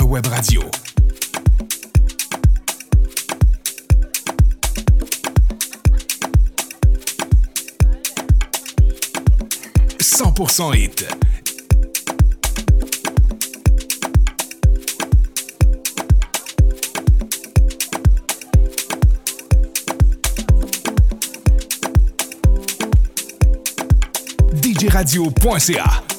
web radio. « 100% hit. djradio.ca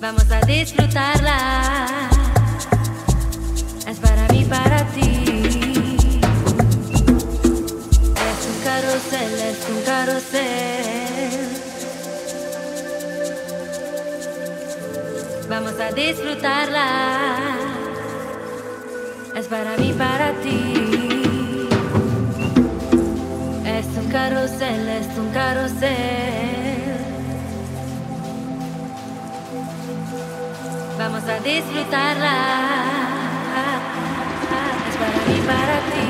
Vamos a disfrutarla. Es para mí, para ti. Es un carrusel, es un carrusel. Vamos a disfrutarla. Es para mí, para ti. Es un carrusel, es un carrusel. A disfrutarla. Es para mí, para ti.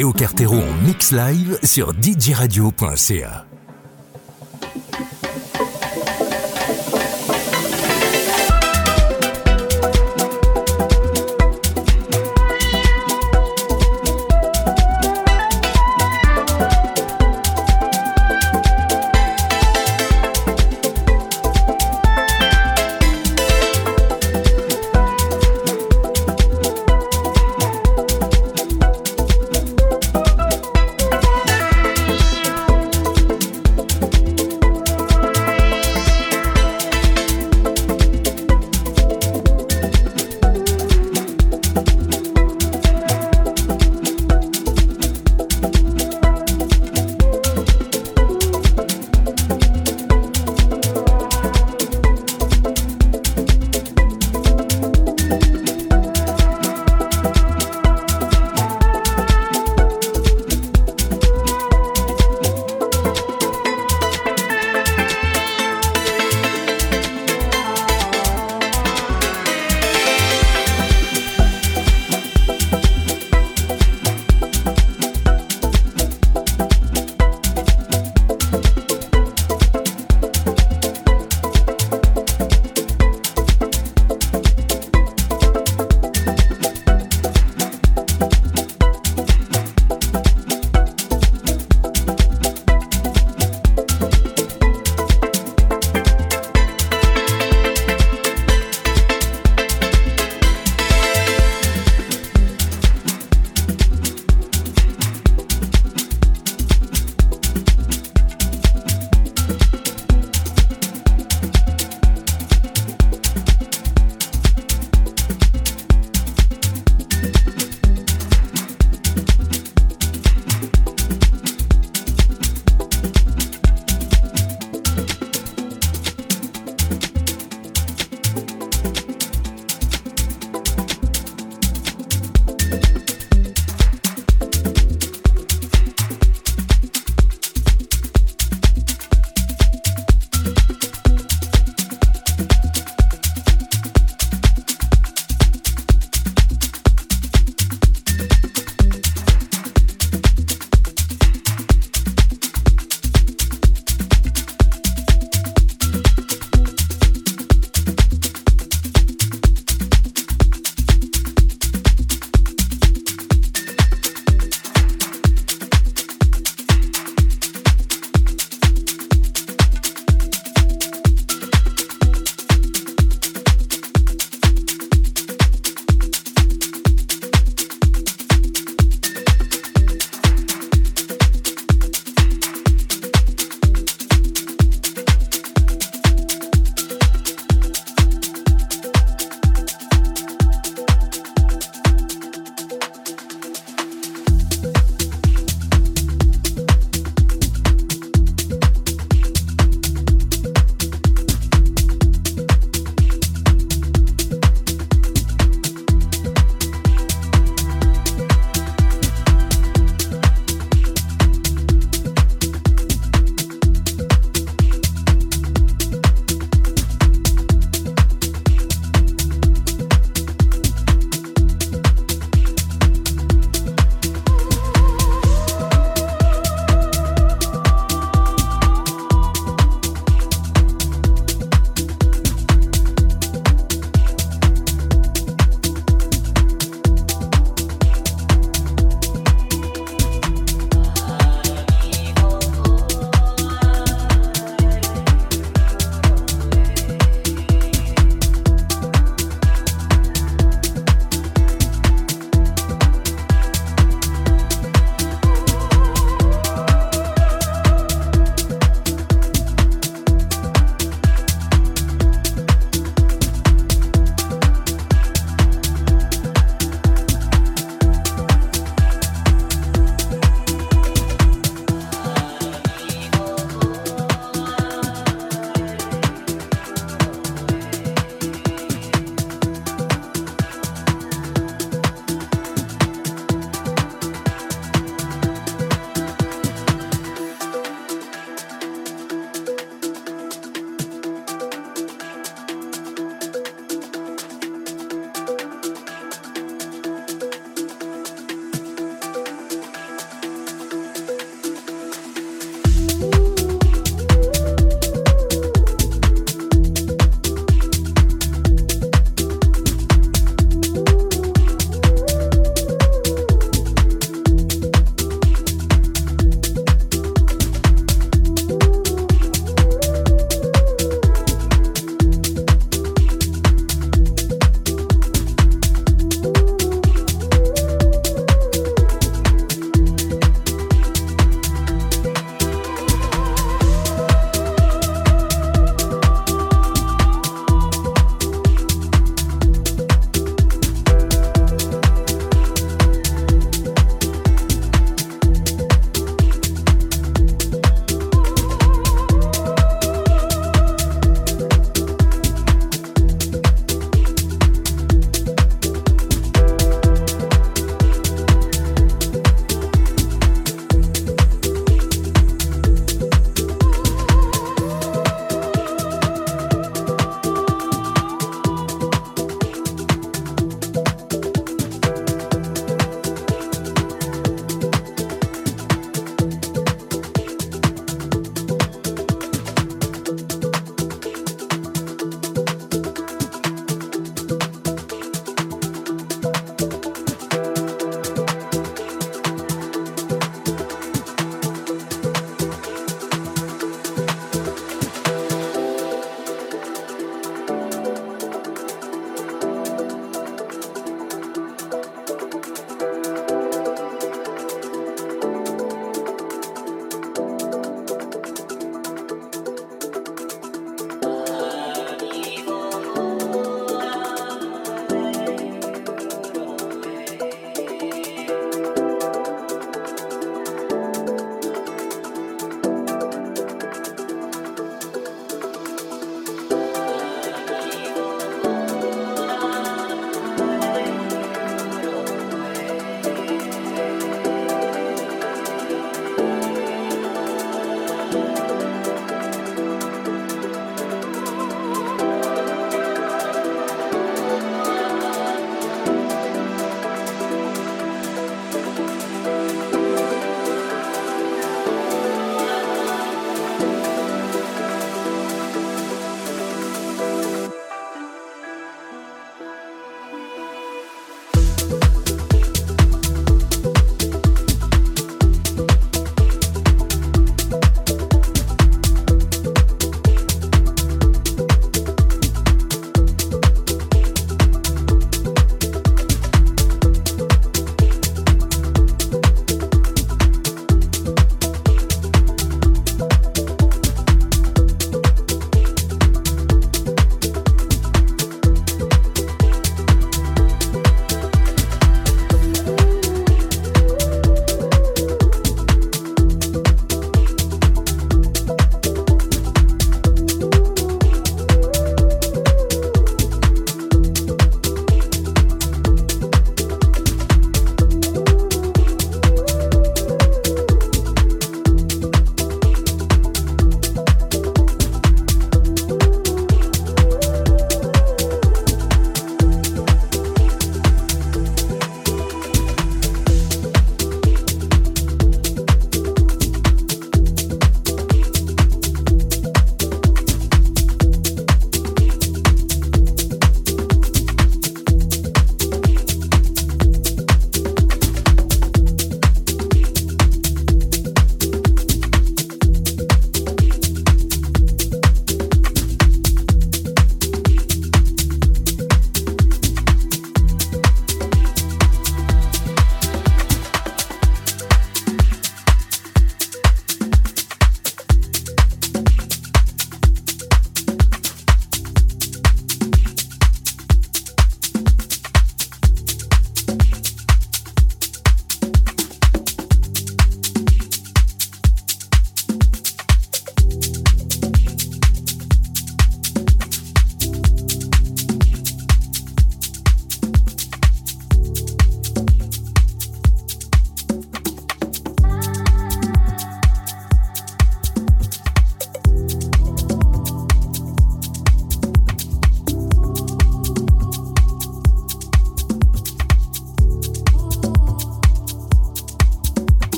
Léo Cartero en mix live sur djradio.ca.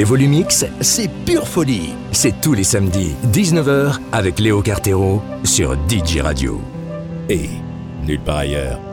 Les Volumix, c'est pure folie. C'est tous les samedis, 19h, avec Léo Cartero sur DJ Radio. Et nulle part ailleurs.